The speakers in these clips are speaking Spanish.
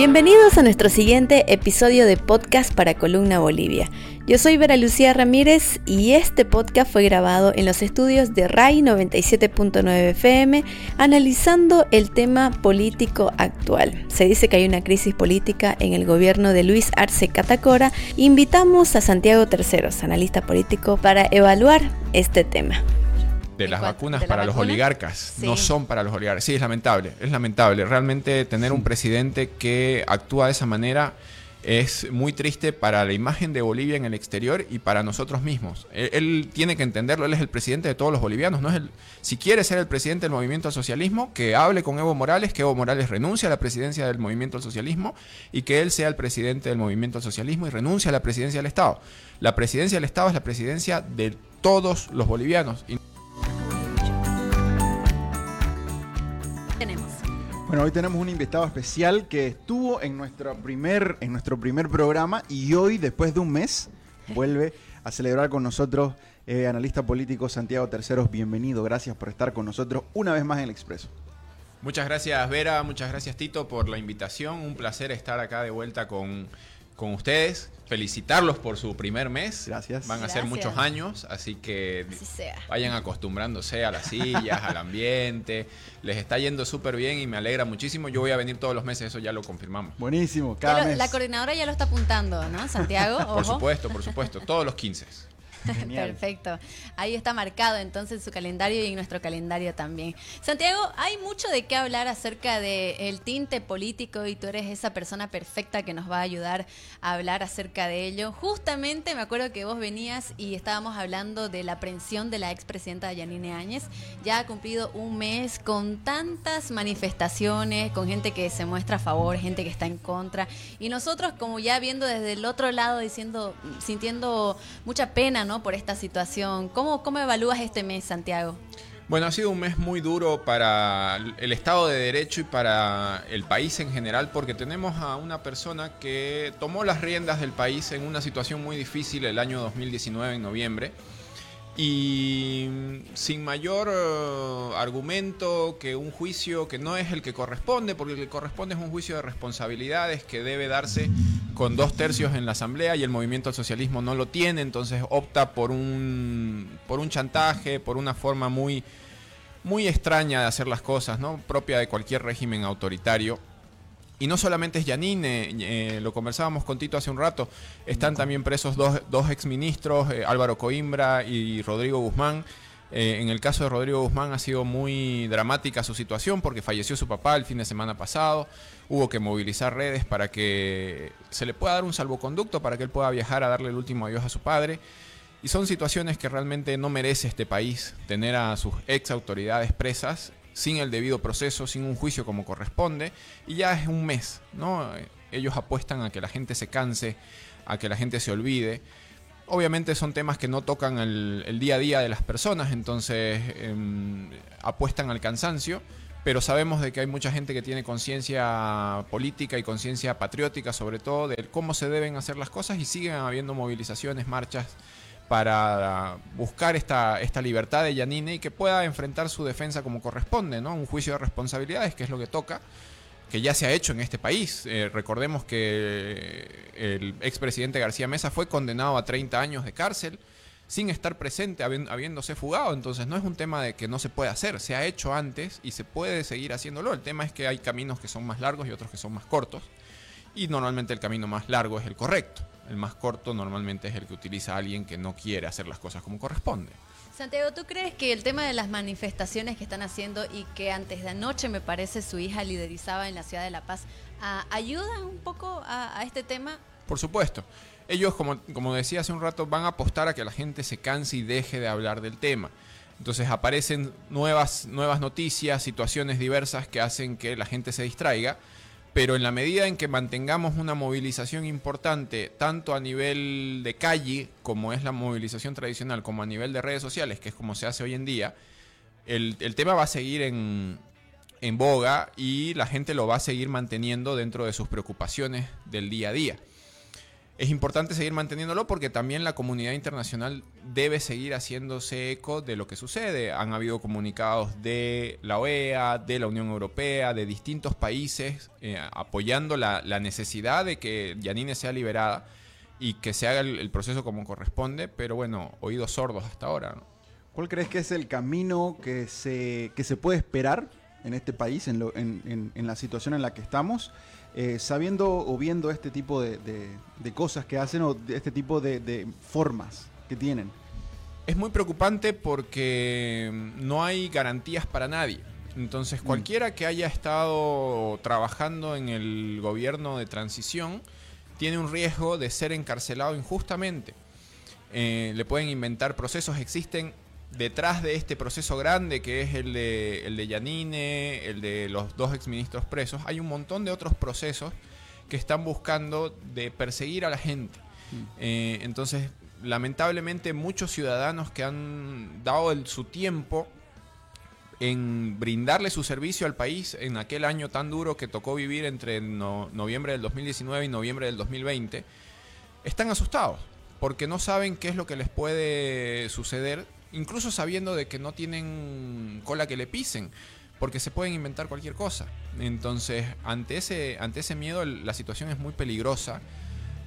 Bienvenidos a nuestro siguiente episodio de podcast para Columna Bolivia. Yo soy Vera Lucía Ramírez y este podcast fue grabado en los estudios de RAI 97.9 FM analizando el tema político actual. Se dice que hay una crisis política en el gobierno de Luis Arce Catacora. Invitamos a Santiago Terceros, analista político, para evaluar este tema de las vacunas para los oligarcas. No son para los oligarcas. Sí, es lamentable, es lamentable. Realmente tener un presidente que actúa de esa manera es muy triste para la imagen de Bolivia en el exterior y para nosotros mismos. Él, tiene que entenderlo, él es el presidente de todos los bolivianos, no es el si quiere ser el presidente del movimiento al socialismo, que hable con Evo Morales, que Evo Morales renuncie a la presidencia del movimiento al socialismo y que él sea el presidente del movimiento al socialismo y renuncie a la presidencia del Estado. La presidencia del Estado es la presidencia de todos los bolivianos. Bueno, hoy tenemos un invitado especial que estuvo en nuestro primer, en nuestro primer programa y hoy, después de un mes, vuelve a celebrar con nosotros eh, analista político Santiago Terceros. Bienvenido, gracias por estar con nosotros una vez más en el Expreso. Muchas gracias Vera, muchas gracias Tito por la invitación. Un placer estar acá de vuelta con, con ustedes felicitarlos por su primer mes. Gracias. Van a ser muchos años, así que vayan acostumbrándose a las sillas, al ambiente. Les está yendo súper bien y me alegra muchísimo. Yo voy a venir todos los meses, eso ya lo confirmamos. Buenísimo, cada mes. La coordinadora ya lo está apuntando, ¿no, Santiago? por supuesto, por supuesto, todos los 15. Perfecto. Ahí está marcado entonces en su calendario y en nuestro calendario también. Santiago, hay mucho de qué hablar acerca del tinte político y tú eres esa persona perfecta que nos va a ayudar a hablar acerca de ello. Justamente me acuerdo que vos venías y estábamos hablando de la aprehensión de la expresidenta Yanine Áñez. Ya ha cumplido un mes con tantas manifestaciones, con gente que se muestra a favor, gente que está en contra. Y nosotros como ya viendo desde el otro lado, diciendo, sintiendo mucha pena, por esta situación. ¿Cómo, ¿Cómo evalúas este mes, Santiago? Bueno, ha sido un mes muy duro para el Estado de Derecho y para el país en general porque tenemos a una persona que tomó las riendas del país en una situación muy difícil el año 2019, en noviembre y sin mayor eh, argumento que un juicio que no es el que corresponde, porque el que corresponde es un juicio de responsabilidades que debe darse con dos tercios en la Asamblea y el movimiento al socialismo no lo tiene, entonces opta por un, por un chantaje, por una forma muy, muy extraña de hacer las cosas, ¿no? propia de cualquier régimen autoritario. Y no solamente es Yanine, eh, lo conversábamos con Tito hace un rato, están también presos dos, dos exministros, eh, Álvaro Coimbra y Rodrigo Guzmán. Eh, en el caso de Rodrigo Guzmán ha sido muy dramática su situación porque falleció su papá el fin de semana pasado. Hubo que movilizar redes para que se le pueda dar un salvoconducto para que él pueda viajar a darle el último adiós a su padre. Y son situaciones que realmente no merece este país tener a sus ex autoridades presas sin el debido proceso, sin un juicio como corresponde, y ya es un mes, ¿no? Ellos apuestan a que la gente se canse, a que la gente se olvide. Obviamente son temas que no tocan el, día a día de las personas, entonces em, apuestan al cansancio, pero sabemos de que hay mucha gente que tiene conciencia política y conciencia patriótica sobre todo de cómo se deben hacer las cosas y siguen habiendo movilizaciones, marchas para buscar esta, esta libertad de Yanine y que pueda enfrentar su defensa como corresponde, ¿no? Un juicio de responsabilidades, que es lo que toca, que ya se ha hecho en este país. Eh, recordemos que el expresidente García Mesa fue condenado a 30 años de cárcel sin estar presente, habiéndose fugado. Entonces no es un tema de que no se puede hacer, se ha hecho antes y se puede seguir haciéndolo. El tema es que hay caminos que son más largos y otros que son más cortos. Y normalmente el camino más largo es el correcto. El más corto normalmente es el que utiliza alguien que no quiere hacer las cosas como corresponde. Santiago, ¿tú crees que el tema de las manifestaciones que están haciendo y que antes de anoche me parece su hija liderizaba en la ciudad de La Paz, ayuda un poco a, este tema? Por supuesto. Ellos, como, como decía hace un rato, van a apostar a que la gente se canse y deje de hablar del tema. Entonces aparecen nuevas, nuevas noticias, situaciones diversas que hacen que la gente se distraiga pero en la medida en que mantengamos una movilización importante, tanto a nivel de calle, como es la movilización tradicional, como a nivel de redes sociales, que es como se hace hoy en día, el, tema va a seguir en, en boga y la gente lo va a seguir manteniendo dentro de sus preocupaciones del día a día. Es importante seguir manteniéndolo porque también la comunidad internacional debe seguir haciéndose eco de lo que sucede. Han habido comunicados de la OEA, de la Unión Europea, de distintos países eh, apoyando la, necesidad de que Yanine sea liberada y que se haga el, proceso como corresponde, pero bueno, oídos sordos hasta ahora. ¿Cuál crees que es el camino que se, que se puede esperar en este país, en, la situación en la que estamos? Eh, sabiendo o viendo este tipo de, cosas que hacen o este tipo de, formas que tienen? Es muy preocupante porque no hay garantías para nadie. Entonces, mm. cualquiera que haya estado trabajando en el gobierno de transición tiene un riesgo de ser encarcelado injustamente. Eh, le pueden inventar procesos, existen detrás de este proceso grande que es el de, el de Yanine, el de los dos exministros presos, hay un montón de otros procesos que están buscando de perseguir a la gente. Mm. Eh, entonces, lamentablemente, muchos ciudadanos que han dado su tiempo en brindarle su servicio al país en aquel año tan duro que tocó vivir entre noviembre del 2019 y noviembre del 2020, están asustados porque no saben qué es lo que les puede suceder incluso sabiendo de que no tienen cola que le pisen, porque se pueden inventar cualquier cosa. Entonces, ante ese, ante ese miedo, la situación es muy peligrosa,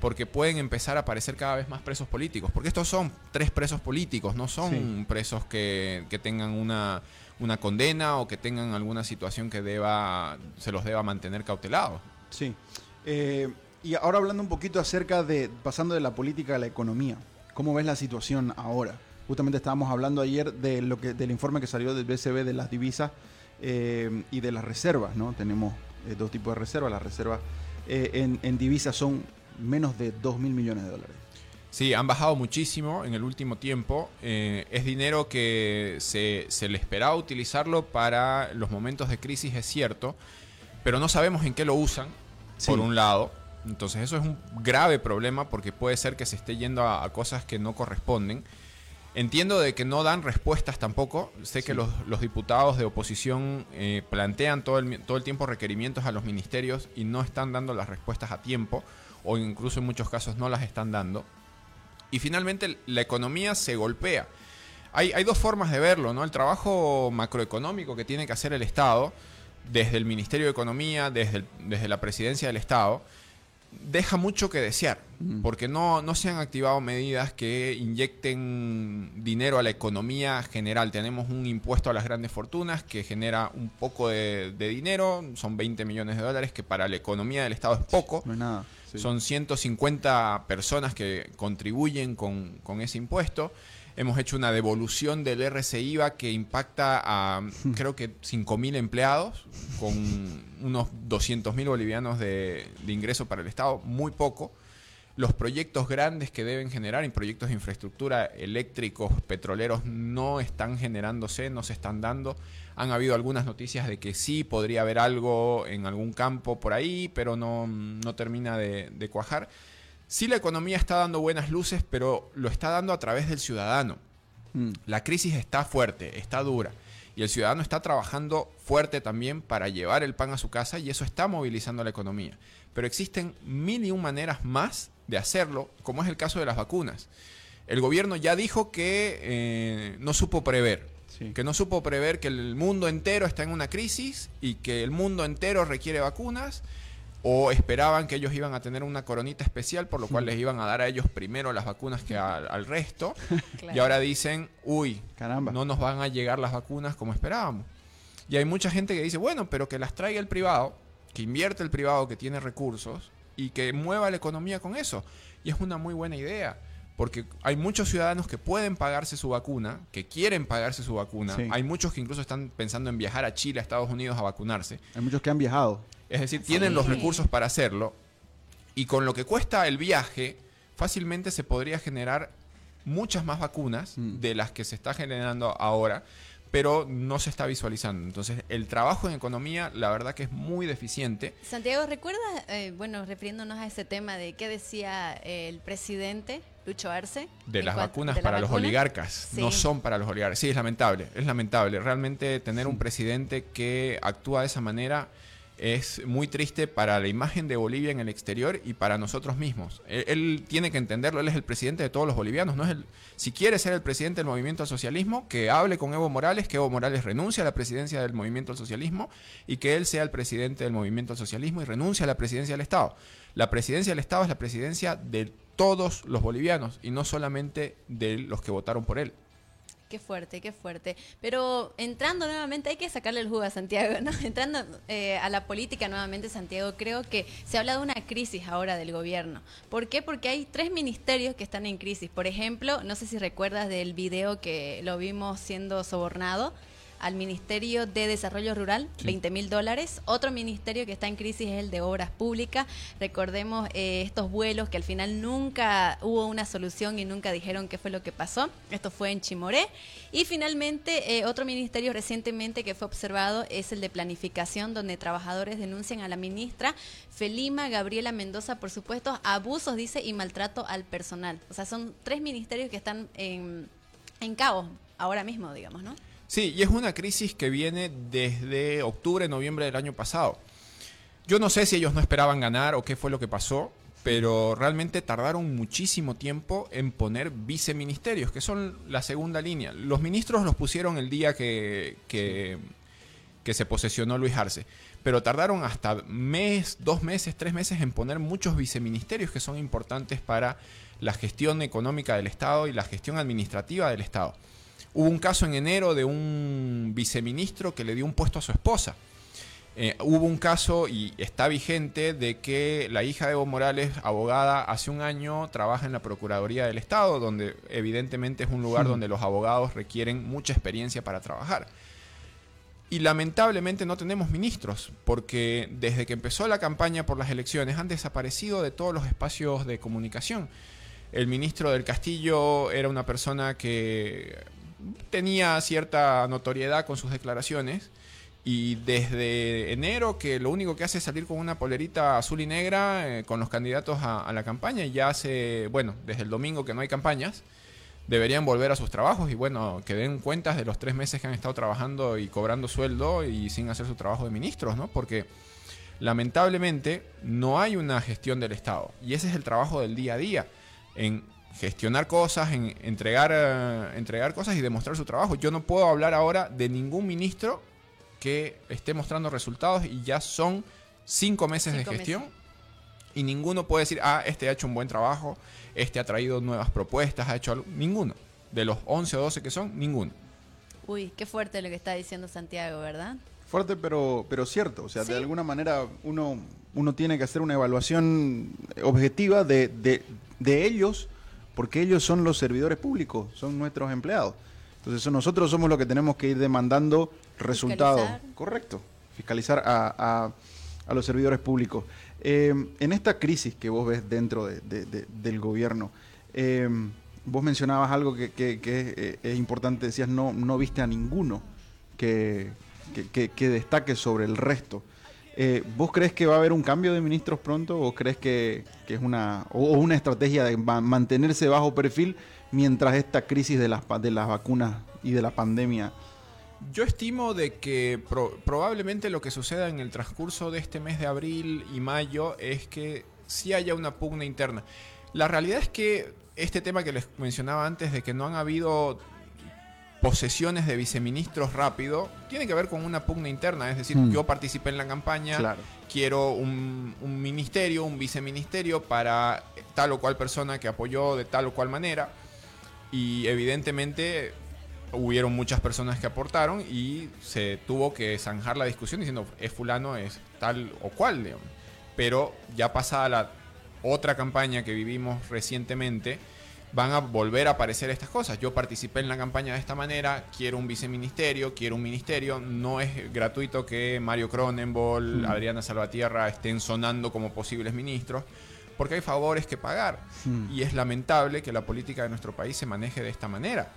porque pueden empezar a aparecer cada vez más presos políticos, porque estos son tres presos políticos, no son presos que, tengan una, una condena o que tengan alguna situación que deba, se los deba mantener cautelados. Sí. Eh, y ahora hablando un poquito acerca de, pasando de la política a la economía, ¿cómo ves la situación ahora? Justamente estábamos hablando ayer de lo que, del informe que salió del BCB de las divisas eh, y de las reservas, ¿no? Tenemos eh, dos tipos de reservas. Las reservas eh, en, divisas son menos de 2 mil millones de dólares. Sí, han bajado muchísimo en el último tiempo. es dinero que se, le esperaba utilizarlo para los momentos de crisis, es cierto, pero no sabemos en qué lo usan, por un lado. Entonces eso es un grave problema porque puede ser que se esté yendo a cosas que no corresponden. Entiendo de que no dan respuestas tampoco. Sé que los, diputados de oposición eh, plantean todo el, todo el tiempo requerimientos a los ministerios y no están dando las respuestas a tiempo o incluso en muchos casos no las están dando. Y finalmente la economía se golpea. Hay, hay dos formas de verlo, ¿no? El trabajo macroeconómico que tiene que hacer el Estado, desde el Ministerio de Economía, desde, desde la Presidencia del Estado, deja mucho que desear, porque no, no se han activado medidas que inyecten dinero a la economía general. Tenemos un impuesto a las grandes fortunas que genera un poco de, dinero, son 20 millones de dólares, que para la economía del Estado es poco. No es nada. Son 150 personas que contribuyen con, con ese impuesto. Hemos hecho una devolución del RCIVA que impacta a creo que 5.000 empleados con unos 200.000 bolivianos de, ingreso para el Estado, muy poco. Los proyectos grandes que deben generar y proyectos de infraestructura eléctricos, petroleros, no están generándose, no se están dando. Han habido algunas noticias de que sí podría haber algo en algún campo por ahí, pero no, no termina de, de cuajar. Sí, la economía está dando buenas luces, pero lo está dando a través del ciudadano. Mm. La crisis está fuerte, está dura. Y el ciudadano está trabajando fuerte también para llevar el pan a su casa y eso está movilizando la economía. Pero existen mil y un maneras más de hacerlo, como es el caso de las vacunas. El gobierno ya dijo que eh, no supo prever, que no supo prever que el mundo entero está en una crisis y que el mundo entero requiere vacunas o esperaban que ellos iban a tener una coronita especial, por lo cual les iban a dar a ellos primero las vacunas que al resto. Y ahora dicen, uy, Caramba. no nos van a llegar las vacunas como esperábamos. Y hay mucha gente que dice, bueno, pero que las traiga el privado, que invierte el privado que tiene recursos y que mueva la economía con eso. Y es una muy buena idea. Porque hay muchos ciudadanos que pueden pagarse su vacuna, que quieren pagarse su vacuna. Hay muchos que incluso están pensando en viajar a Chile, a Estados Unidos a vacunarse. Hay muchos que han viajado. Es decir, tienen los recursos para hacerlo y con lo que cuesta el viaje, fácilmente se podría generar muchas más vacunas mm. de las que se está generando ahora, pero no se está visualizando. Entonces, el trabajo en economía, la verdad que es muy deficiente. Santiago, ¿recuerdas, eh, bueno, refiriéndonos a ese tema de qué decía el presidente Lucho Arce? De las vacunas para los oligarcas, no son para los oligarcas. Sí, es lamentable, es lamentable. Realmente tener un presidente que actúa de esa manera es muy triste para la imagen de Bolivia en el exterior y para nosotros mismos. Él, tiene que entenderlo, él es el presidente de todos los bolivianos, no es el, si quiere ser el presidente del movimiento al socialismo, que hable con Evo Morales, que Evo Morales renuncie a la presidencia del movimiento al socialismo y que él sea el presidente del movimiento al socialismo y renuncie a la presidencia del Estado. La presidencia del Estado es la presidencia de todos los bolivianos y no solamente de los que votaron por él. Qué fuerte, qué fuerte. Pero entrando nuevamente, hay que sacarle el jugo a Santiago, ¿no? Entrando eh, a la política nuevamente, Santiago, creo que se habla de una crisis ahora del gobierno. ¿Por qué? Porque hay tres ministerios que están en crisis. Por ejemplo, no sé si recuerdas del video que lo vimos siendo sobornado al Ministerio de Desarrollo Rural, 20 mil dólares. Otro ministerio que está en crisis es el de Obras Públicas. Recordemos eh, estos vuelos que al final nunca hubo una solución y nunca dijeron qué fue lo que pasó. Esto fue en Chimoré. Y finalmente, eh, otro ministerio recientemente que fue observado es el de Planificación, donde trabajadores denuncian a la ministra Felima Gabriela Mendoza, por supuesto, abusos, dice, y maltrato al personal. O sea, son tres ministerios que están en, en caos ahora mismo, digamos, ¿no? Sí, y es una crisis que viene desde octubre, noviembre del año pasado. Yo no sé si ellos no esperaban ganar o qué fue lo que pasó, pero realmente tardaron muchísimo tiempo en poner viceministerios, que son la segunda línea. Los ministros los pusieron el día que, que, se posesionó Luis Arce, pero tardaron hasta mes, dos meses, tres meses en poner muchos viceministerios que son importantes para la gestión económica del Estado y la gestión administrativa del Estado. Hubo un caso en enero de un viceministro que le dio un puesto a su esposa. Eh, hubo un caso y está vigente de que la hija de Evo Morales, abogada, hace un año trabaja en la Procuraduría del Estado, donde evidentemente es un lugar donde los abogados requieren mucha experiencia para trabajar. Y lamentablemente no tenemos ministros, porque desde que empezó la campaña por las elecciones han desaparecido de todos los espacios de comunicación. El ministro del Castillo era una persona que tenía cierta notoriedad con sus declaraciones. Y desde enero, que lo único que hace es salir con una polerita azul y negra eh, con los candidatos a, la campaña, y ya hace, bueno, desde el domingo que no hay campañas, deberían volver a sus trabajos y bueno, que den cuentas de los tres meses que han estado trabajando y cobrando sueldo y sin hacer su trabajo de ministros, ¿no? Porque lamentablemente no hay una gestión del Estado y ese es el trabajo del día a día. En gestionar cosas, en entregar, eh, entregar cosas y demostrar su trabajo. Yo no puedo hablar ahora de ningún ministro que esté mostrando resultados y ya son cinco meses de gestión y ninguno puede decir, ah, este ha hecho un buen trabajo, este ha traído nuevas propuestas, ha hecho algo. Ninguno. De los 11 o 12 que son, ninguno. Uy, qué fuerte lo que está diciendo Santiago, ¿verdad? Fuerte, pero, pero cierto. O sea, de alguna manera uno, uno tiene que hacer una evaluación objetiva de, de, de ellos porque ellos son los servidores públicos, son nuestros empleados. Entonces nosotros somos los que tenemos que ir demandando resultados. Correcto, fiscalizar a, los servidores públicos. Eh, en esta crisis que vos ves dentro del gobierno, eh, vos mencionabas algo que, eh, es, importante, decías, no, no viste a ninguno que, que destaque sobre el resto. Eh, ¿Vos crees que va a haber un cambio de ministros pronto o crees que, es una, o una estrategia de mantenerse bajo perfil mientras esta crisis de las, de las vacunas y de la pandemia? Yo estimo de que probablemente lo que suceda en el transcurso de este mes de abril y mayo es que sí haya una pugna interna. La realidad es que este tema que les mencionaba antes de que no han habido posesiones de viceministros rápido tiene que ver con una pugna interna. Es decir, mm. yo participé en la campaña, quiero un, ministerio, un viceministerio para tal o cual persona que apoyó de tal o cual manera. Y evidentemente hubieron muchas personas que aportaron y se tuvo que zanjar la discusión diciendo es fulano, es tal o cual. Pero ya pasada la otra campaña que vivimos recientemente, van a volver a aparecer estas cosas. Yo participé en la campaña de esta manera, quiero un viceministerio, quiero un ministerio. No es gratuito que Mario Cronenbol, mm. Adriana Salvatierra estén sonando como posibles ministros, porque hay favores que pagar. Mm. Y es lamentable que la política de nuestro país se maneje de esta manera.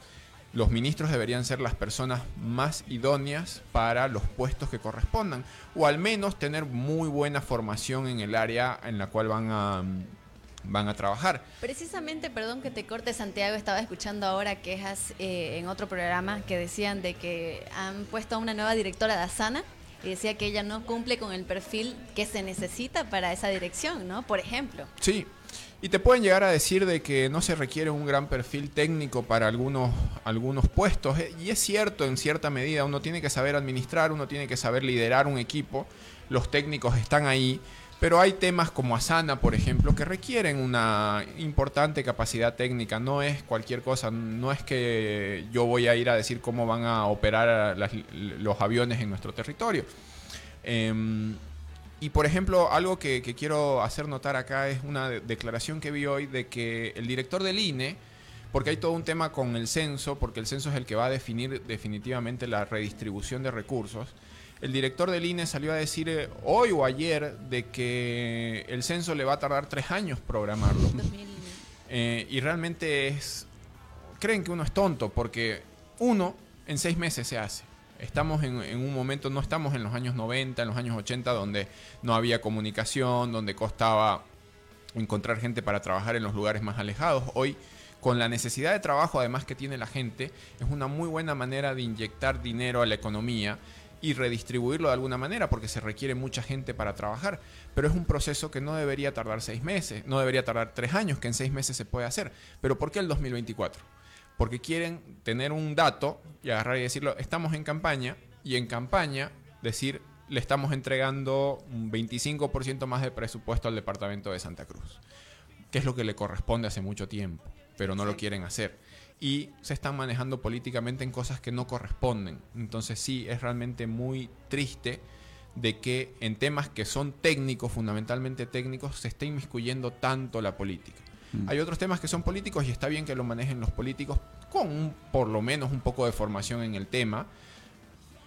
Los ministros deberían ser las personas más idóneas para los puestos que correspondan, o al menos tener muy buena formación en el área en la cual van a van a trabajar. Precisamente, perdón que te corte Santiago, estaba escuchando ahora quejas eh, en otro programa que decían de que han puesto a una nueva directora de Asana y decía que ella no cumple con el perfil que se necesita para esa dirección, ¿no? Por ejemplo. Sí, y te pueden llegar a decir de que no se requiere un gran perfil técnico para algunos, algunos puestos. Eh, y es cierto en cierta medida, uno tiene que saber administrar, uno tiene que saber liderar un equipo, los técnicos están ahí, pero hay temas como Asana, por ejemplo, que requieren una importante capacidad técnica. No es cualquier cosa, no es que yo voy a ir a decir cómo van a operar los aviones en nuestro territorio. Em, y por ejemplo, algo que, quiero hacer notar acá es una declaración que vi hoy de que el director del INE, porque hay todo un tema con el censo, porque el censo es el que va a definir definitivamente la redistribución de recursos, el director del INE salió a decir eh, hoy o ayer de que el censo le va a tardar tres años programarlo. Eh, y realmente es... Creen que uno es tonto porque uno en seis meses se hace. Estamos en, en, un momento, no estamos en los años 90, en los años 80, donde no había comunicación, donde costaba encontrar gente para trabajar en los lugares más alejados. Hoy, con la necesidad de trabajo además que tiene la gente, es una muy buena manera de inyectar dinero a la economía y redistribuirlo de alguna manera porque se requiere mucha gente para trabajar. Pero es un proceso que no debería tardar seis meses, no debería tardar tres años, que en seis meses se puede hacer. Pero ¿por qué el 2024? Porque quieren tener un dato y agarrar y decirlo, estamos en campaña y en campaña decir, le estamos entregando un 25% más de presupuesto al departamento de Santa Cruz, que es lo que le corresponde hace mucho tiempo, pero no lo quieren hacer y se están manejando políticamente en cosas que no corresponden. Entonces sí, es realmente muy triste de que en temas que son técnicos, fundamentalmente técnicos, se esté inmiscuyendo tanto la política. Mm. Hay otros temas que son políticos y está bien que lo manejen los políticos con por lo menos un poco de formación en el tema,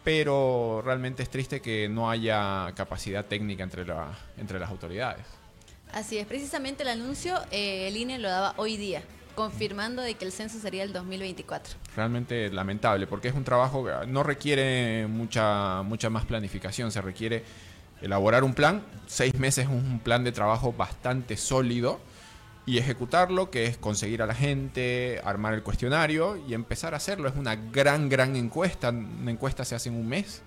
pero realmente es triste que no haya capacidad técnica entre, la, entre las autoridades. Así es, precisamente el anuncio eh, el INE lo daba hoy día confirmando de que el censo sería el 2024. Realmente lamentable, porque es un trabajo que no requiere mucha, mucha más planificación, se requiere elaborar un plan, seis meses es un plan de trabajo bastante sólido y ejecutarlo, que es conseguir a la gente, armar el cuestionario y empezar a hacerlo. Es una gran, gran encuesta, una encuesta se hace en un mes.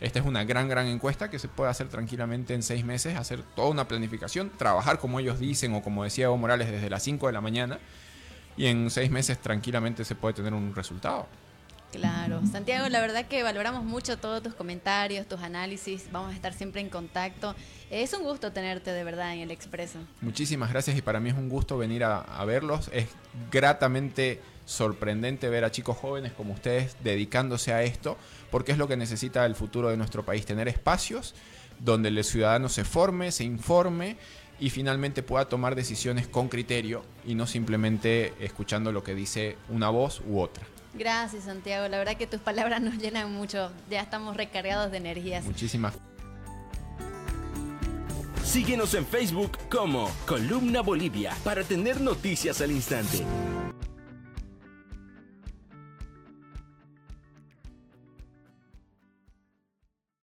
Esta es una gran, gran encuesta que se puede hacer tranquilamente en seis meses, hacer toda una planificación, trabajar como ellos dicen o como decía Evo Morales desde las 5 de la mañana y en seis meses tranquilamente se puede tener un resultado. Claro, Santiago, la verdad que valoramos mucho todos tus comentarios, tus análisis, vamos a estar siempre en contacto. Es un gusto tenerte de verdad en el Expreso. Muchísimas gracias y para mí es un gusto venir a, a verlos. Es gratamente sorprendente ver a chicos jóvenes como ustedes dedicándose a esto, porque es lo que necesita el futuro de nuestro país, tener espacios donde el ciudadano se forme, se informe y finalmente pueda tomar decisiones con criterio y no simplemente escuchando lo que dice una voz u otra. Gracias Santiago, la verdad que tus palabras nos llenan mucho, ya estamos recargados de energías. Muchísimas Síguenos en Facebook como Columna Bolivia para tener noticias al instante.